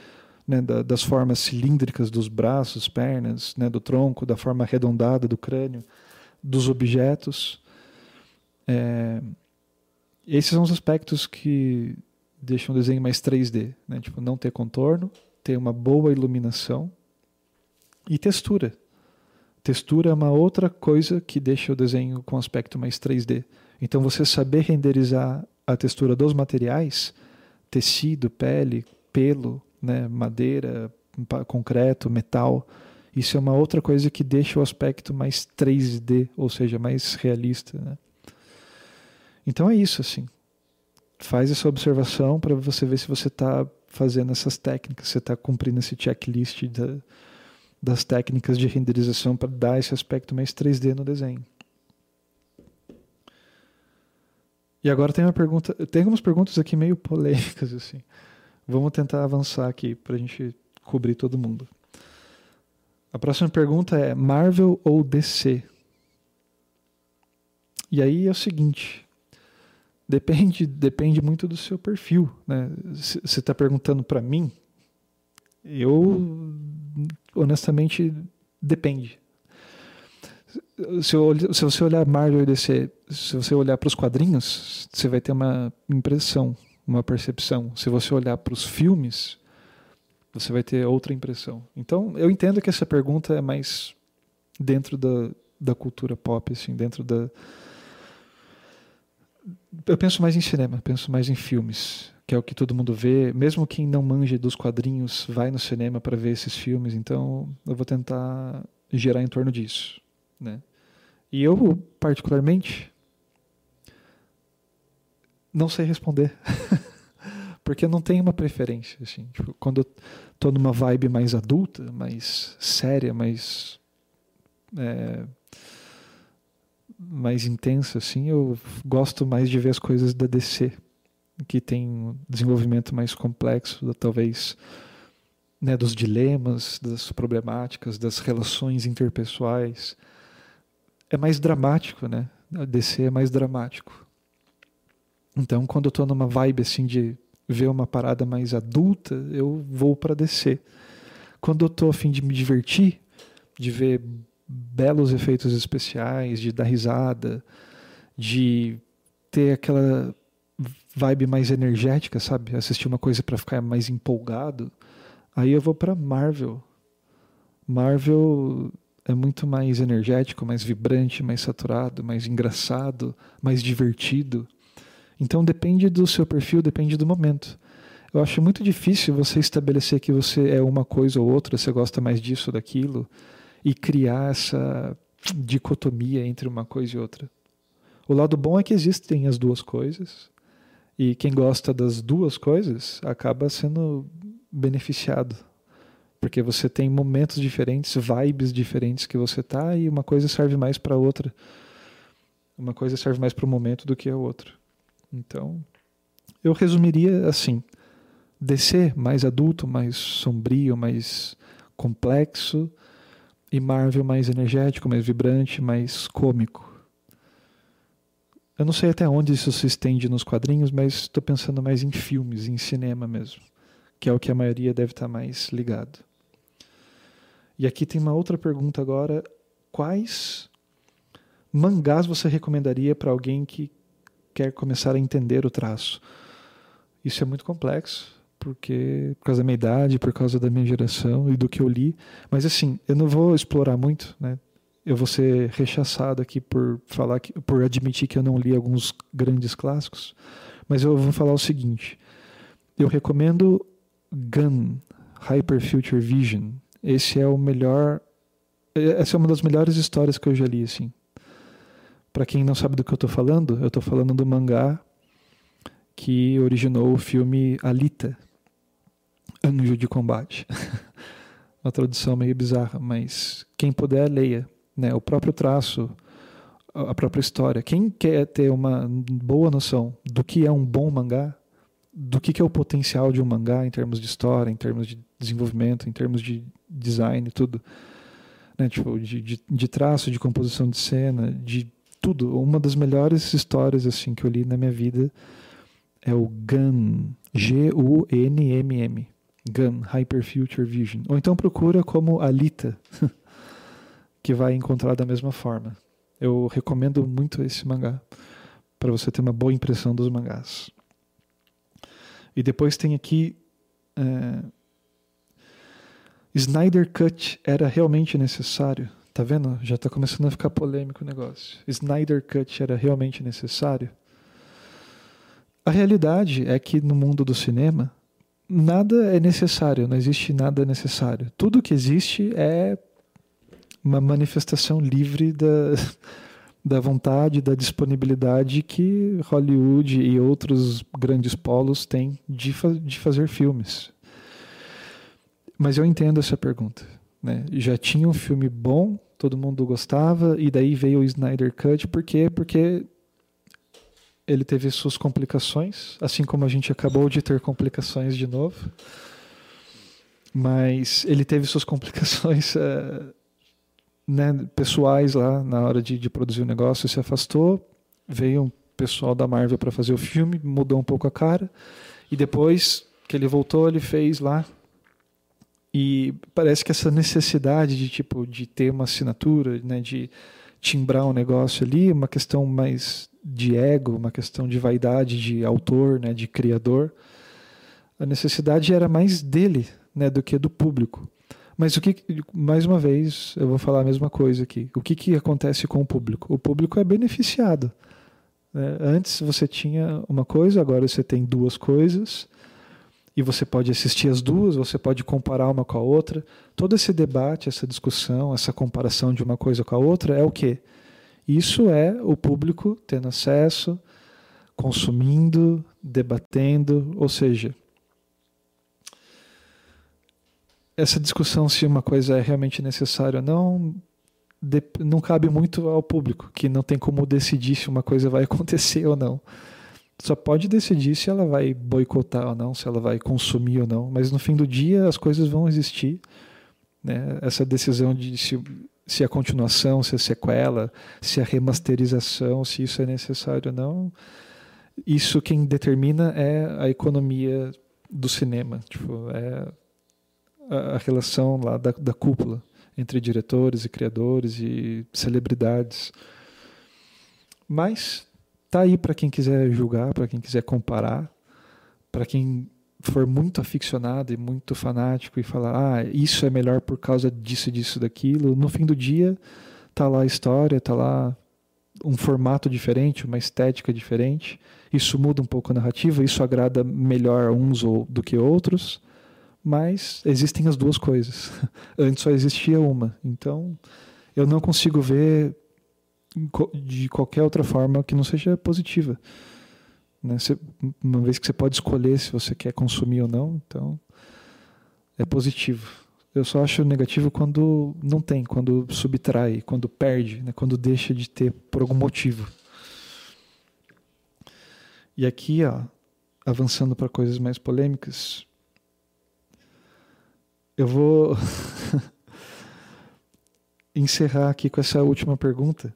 né? da, das formas cilíndricas dos braços, pernas, né? do tronco, da forma arredondada do crânio, dos objetos. É... Esses são os aspectos que deixam o desenho mais 3D, né? tipo não ter contorno, ter uma boa iluminação e textura. Textura é uma outra coisa que deixa o desenho com aspecto mais 3D. Então, você saber renderizar a textura dos materiais, tecido, pele, pelo, né, madeira, concreto, metal, isso é uma outra coisa que deixa o aspecto mais 3D, ou seja, mais realista. Né? Então é isso, assim. Faz essa observação para você ver se você está fazendo essas técnicas, você está cumprindo esse checklist da, das técnicas de renderização para dar esse aspecto mais 3D no desenho. E agora tem uma pergunta, tem algumas perguntas aqui meio polêmicas assim. Vamos tentar avançar aqui para a gente cobrir todo mundo. A próxima pergunta é Marvel ou DC? E aí é o seguinte, depende, depende muito do seu perfil, né? Você está perguntando para mim? Eu honestamente depende se, eu, se você olhar Marvel e DC, se você olhar para os quadrinhos, você vai ter uma impressão, uma percepção. Se você olhar para os filmes, você vai ter outra impressão. Então, eu entendo que essa pergunta é mais dentro da, da cultura pop, assim, dentro da. Eu penso mais em cinema, penso mais em filmes, que é o que todo mundo vê, mesmo quem não manja dos quadrinhos vai no cinema para ver esses filmes, então eu vou tentar gerar em torno disso, né? E eu particularmente não sei responder. Porque não tenho uma preferência, assim. Tipo, quando eu tô numa vibe mais adulta, mais séria, mais é, mais intensa, assim, eu gosto mais de ver as coisas da DC que tem um desenvolvimento mais complexo, talvez né, dos dilemas, das problemáticas, das relações interpessoais. É mais dramático, né? A DC é mais dramático. Então, quando eu estou numa vibe assim de ver uma parada mais adulta, eu vou para DC. Quando eu estou a fim de me divertir, de ver belos efeitos especiais, de dar risada, de ter aquela vibe mais energética, sabe? Assistir uma coisa para ficar mais empolgado. Aí eu vou para Marvel. Marvel é muito mais energético, mais vibrante, mais saturado, mais engraçado, mais divertido. Então depende do seu perfil, depende do momento. Eu acho muito difícil você estabelecer que você é uma coisa ou outra, você gosta mais disso ou daquilo, e criar essa dicotomia entre uma coisa e outra. O lado bom é que existem as duas coisas, e quem gosta das duas coisas acaba sendo beneficiado. Porque você tem momentos diferentes, vibes diferentes que você tá e uma coisa serve mais para outra. Uma coisa serve mais para o momento do que a outra. Então, eu resumiria assim: DC mais adulto, mais sombrio, mais complexo e Marvel mais energético, mais vibrante, mais cômico. Eu não sei até onde isso se estende nos quadrinhos, mas estou pensando mais em filmes, em cinema mesmo, que é o que a maioria deve estar mais ligado. E aqui tem uma outra pergunta agora: quais mangás você recomendaria para alguém que quer começar a entender o traço? Isso é muito complexo, porque por causa da minha idade, por causa da minha geração e do que eu li. Mas assim, eu não vou explorar muito, né? eu vou ser rechaçado aqui por falar que, por admitir que eu não li alguns grandes clássicos, mas eu vou falar o seguinte: eu recomendo Gun Hyper Future Vision. Esse é o melhor, essa é uma das melhores histórias que eu já li assim. Para quem não sabe do que eu estou falando, eu estou falando do mangá que originou o filme Alita, Anjo de Combate. uma tradução meio bizarra, mas quem puder leia né, o próprio traço, a própria história. Quem quer ter uma boa noção do que é um bom mangá, do que, é o potencial de um mangá em termos de história, em termos de desenvolvimento, em termos de design, tudo, né, tipo, de, de, de traço, de composição de cena, de tudo. Uma das melhores histórias assim que eu li na minha vida é o Gun, G-U-N-M-M, Gun Hyper Future Vision. Ou então procura como Alita. que vai encontrar da mesma forma. Eu recomendo muito esse mangá para você ter uma boa impressão dos mangás. E depois tem aqui é, Snyder Cut era realmente necessário? Tá vendo? Já está começando a ficar polêmico o negócio. Snyder Cut era realmente necessário? A realidade é que no mundo do cinema nada é necessário, não existe nada necessário. Tudo que existe é uma manifestação livre da, da vontade, da disponibilidade que Hollywood e outros grandes polos têm de, fa de fazer filmes. Mas eu entendo essa pergunta. Né? Já tinha um filme bom, todo mundo gostava, e daí veio o Snyder Cut, por quê? Porque ele teve suas complicações, assim como a gente acabou de ter complicações de novo. Mas ele teve suas complicações. Uh, né, pessoais lá na hora de, de produzir o negócio, se afastou, veio um pessoal da Marvel para fazer o filme, mudou um pouco a cara, e depois que ele voltou, ele fez lá. E parece que essa necessidade de tipo de ter uma assinatura, né, de timbrar um negócio ali, uma questão mais de ego, uma questão de vaidade de autor, né, de criador. A necessidade era mais dele, né, do que do público. Mas o que, mais uma vez, eu vou falar a mesma coisa aqui. O que, que acontece com o público? O público é beneficiado. Né? Antes você tinha uma coisa, agora você tem duas coisas e você pode assistir as duas, você pode comparar uma com a outra. Todo esse debate, essa discussão, essa comparação de uma coisa com a outra é o quê? Isso é o público tendo acesso, consumindo, debatendo, ou seja, essa discussão se uma coisa é realmente necessária ou não não cabe muito ao público, que não tem como decidir se uma coisa vai acontecer ou não só pode decidir se ela vai boicotar ou não, se ela vai consumir ou não, mas no fim do dia as coisas vão existir. Né? Essa decisão de se, se a continuação, se a sequela, se a remasterização, se isso é necessário ou não, isso quem determina é a economia do cinema, tipo, é a, a relação lá da, da cúpula entre diretores e criadores e celebridades. Mas Tá aí para quem quiser julgar, para quem quiser comparar, para quem for muito aficionado e muito fanático e falar, ah, isso é melhor por causa disso, disso, daquilo. No fim do dia, tá lá a história, tá lá um formato diferente, uma estética diferente. Isso muda um pouco a narrativa, isso agrada melhor uns ou do que outros, mas existem as duas coisas. Antes só existia uma. Então, eu não consigo ver de qualquer outra forma que não seja positiva. Né? Você, uma vez que você pode escolher se você quer consumir ou não, então é positivo. Eu só acho negativo quando não tem, quando subtrai, quando perde, né? quando deixa de ter por algum motivo. E aqui, ó, avançando para coisas mais polêmicas, eu vou encerrar aqui com essa última pergunta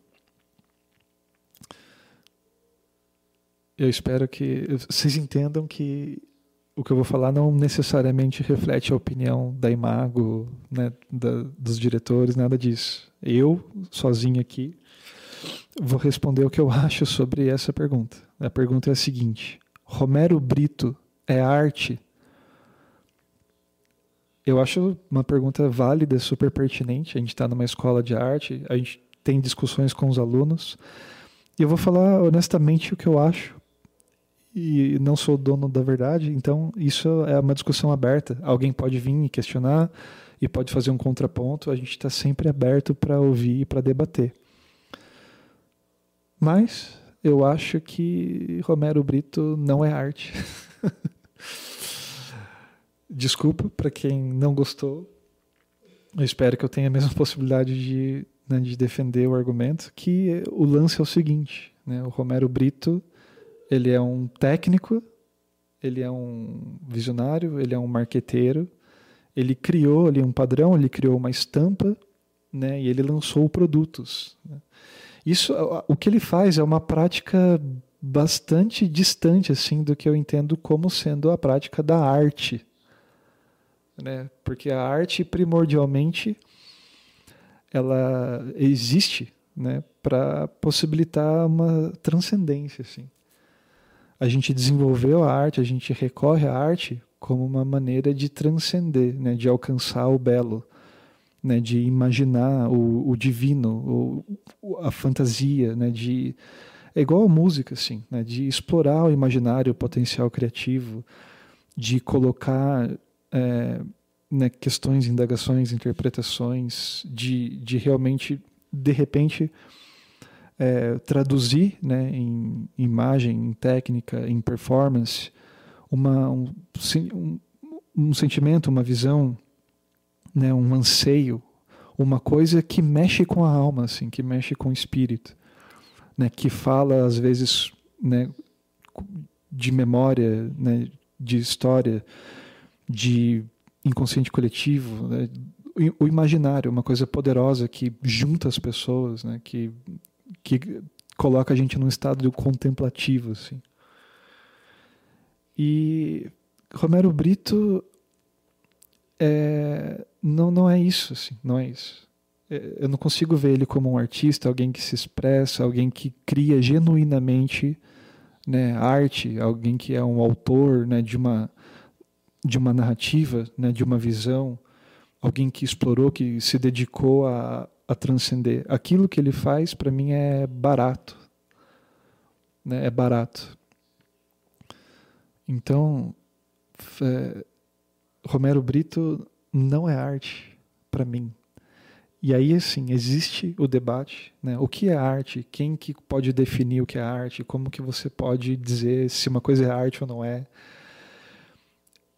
eu espero que vocês entendam que o que eu vou falar não necessariamente reflete a opinião da Imago, né, da, dos diretores, nada disso. Eu, sozinho aqui, vou responder o que eu acho sobre essa pergunta. A pergunta é a seguinte: Romero Brito é arte? Eu acho uma pergunta válida, super pertinente. A gente está numa escola de arte, a gente tem discussões com os alunos. E eu vou falar honestamente o que eu acho, e não sou dono da verdade, então isso é uma discussão aberta. Alguém pode vir e questionar e pode fazer um contraponto, a gente está sempre aberto para ouvir e para debater. Mas eu acho que Romero Brito não é arte. Desculpa para quem não gostou. Eu espero que eu tenha a mesma possibilidade de, né, de defender o argumento, que o lance é o seguinte, né, o Romero Brito ele é um técnico, ele é um visionário, ele é um marqueteiro. Ele criou ali um padrão, ele criou uma estampa, né? E ele lançou produtos. Né? Isso, o que ele faz é uma prática bastante distante assim do que eu entendo como sendo a prática da arte, né? Porque a arte primordialmente ela existe, né, para possibilitar uma transcendência assim a gente desenvolveu a arte, a gente recorre à arte como uma maneira de transcender, né, de alcançar o belo, né, de imaginar o, o divino, o, a fantasia, né, de é igual a música, assim, né, de explorar o imaginário, o potencial criativo, de colocar é, né, questões, indagações, interpretações, de, de realmente, de repente, é, traduzir né, em imagem, em técnica, em performance, uma, um, um, um sentimento, uma visão, né, um anseio, uma coisa que mexe com a alma, assim, que mexe com o espírito, né, que fala às vezes né, de memória, né, de história, de inconsciente coletivo, né, o imaginário, uma coisa poderosa que junta as pessoas, né, que que coloca a gente num estado contemplativo, assim. E Romero Brito é, não, não é isso, assim, não é isso. É, eu não consigo ver ele como um artista, alguém que se expressa, alguém que cria genuinamente né, arte, alguém que é um autor né, de, uma, de uma narrativa, né, de uma visão, alguém que explorou, que se dedicou a, a transcender. Aquilo que ele faz, para mim, é barato. né? é barato. Então, é, Romero Brito não é arte para mim. E aí, assim, existe o debate, né? O que é arte? Quem que pode definir o que é arte? Como que você pode dizer se uma coisa é arte ou não é?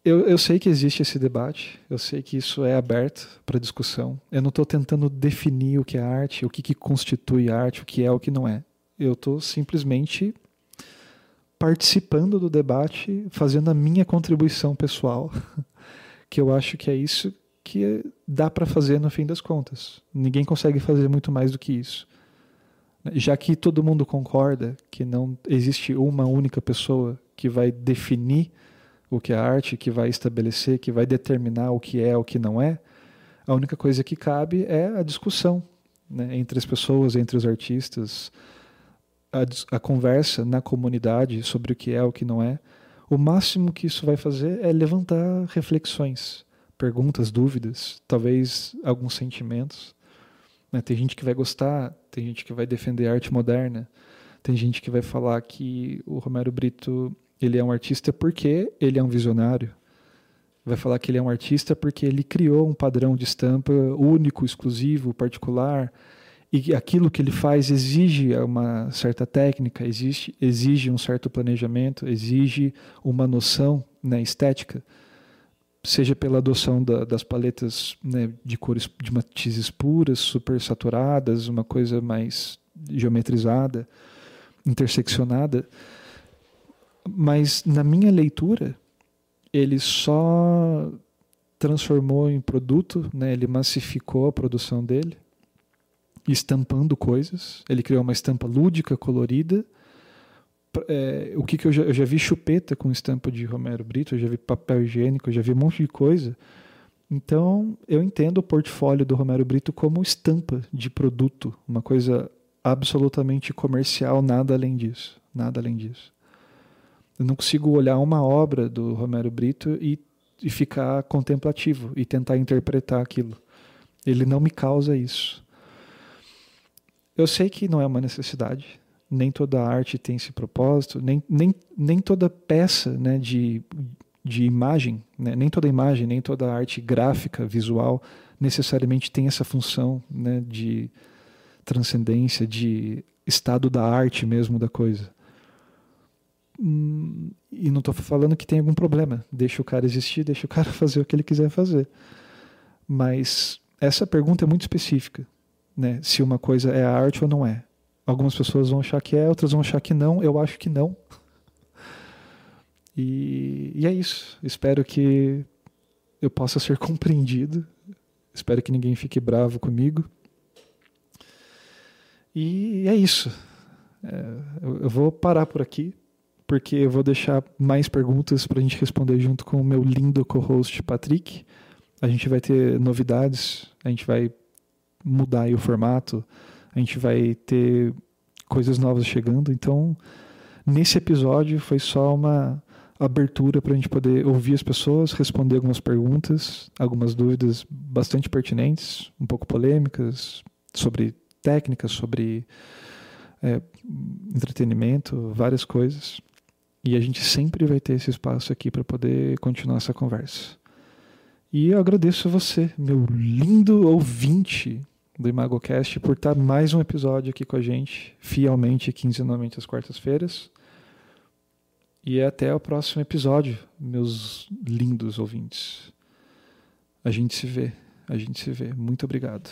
Eu, eu sei que existe esse debate, eu sei que isso é aberto para discussão. Eu não estou tentando definir o que é arte, o que, que constitui arte, o que é o que não é. Eu estou simplesmente participando do debate, fazendo a minha contribuição pessoal, que eu acho que é isso que dá para fazer no fim das contas. Ninguém consegue fazer muito mais do que isso. Já que todo mundo concorda que não existe uma única pessoa que vai definir o que é arte, que vai estabelecer, que vai determinar o que é, o que não é, a única coisa que cabe é a discussão né, entre as pessoas, entre os artistas, a, a conversa na comunidade sobre o que é, o que não é. O máximo que isso vai fazer é levantar reflexões, perguntas, dúvidas, talvez alguns sentimentos. Né? Tem gente que vai gostar, tem gente que vai defender a arte moderna, tem gente que vai falar que o Romero Brito ele é um artista porque ele é um visionário. Vai falar que ele é um artista porque ele criou um padrão de estampa único, exclusivo, particular, e aquilo que ele faz exige uma certa técnica, exige, exige um certo planejamento, exige uma noção né, estética, seja pela adoção da, das paletas né, de cores de matizes puras, super saturadas, uma coisa mais geometrizada, interseccionada. Mas na minha leitura, ele só transformou em produto, né, ele massificou a produção dele estampando coisas. Ele criou uma estampa lúdica, colorida. É, o que, que eu, já, eu já vi chupeta com estampa de Romero Brito, eu já vi papel higiênico, eu já vi um monte de coisa. Então, eu entendo o portfólio do Romero Brito como estampa de produto, uma coisa absolutamente comercial, nada além disso, nada além disso. Eu não consigo olhar uma obra do Romero Brito e, e ficar contemplativo e tentar interpretar aquilo. Ele não me causa isso. Eu sei que não é uma necessidade, nem toda arte tem esse propósito, nem, nem, nem toda peça né, de, de imagem, né, nem toda imagem, nem toda arte gráfica, visual, necessariamente tem essa função né, de transcendência, de estado da arte mesmo da coisa. E não estou falando que tem algum problema. Deixa o cara existir, deixa o cara fazer o que ele quiser fazer. Mas essa pergunta é muito específica né, se uma coisa é arte ou não é. Algumas pessoas vão achar que é, outras vão achar que não. Eu acho que não. E, e é isso. Espero que eu possa ser compreendido. Espero que ninguém fique bravo comigo. E é isso. É, eu vou parar por aqui, porque eu vou deixar mais perguntas para a gente responder junto com o meu lindo co-host Patrick. A gente vai ter novidades, a gente vai mudar o formato, a gente vai ter coisas novas chegando. Então, nesse episódio foi só uma abertura para a gente poder ouvir as pessoas, responder algumas perguntas, algumas dúvidas bastante pertinentes, um pouco polêmicas, sobre técnicas, sobre é, entretenimento, várias coisas. E a gente sempre vai ter esse espaço aqui para poder continuar essa conversa. E eu agradeço a você, meu lindo ouvinte do ImagoCast, por estar mais um episódio aqui com a gente, fielmente, quinzenalmente às quartas-feiras. E até o próximo episódio, meus lindos ouvintes. A gente se vê, a gente se vê. Muito obrigado.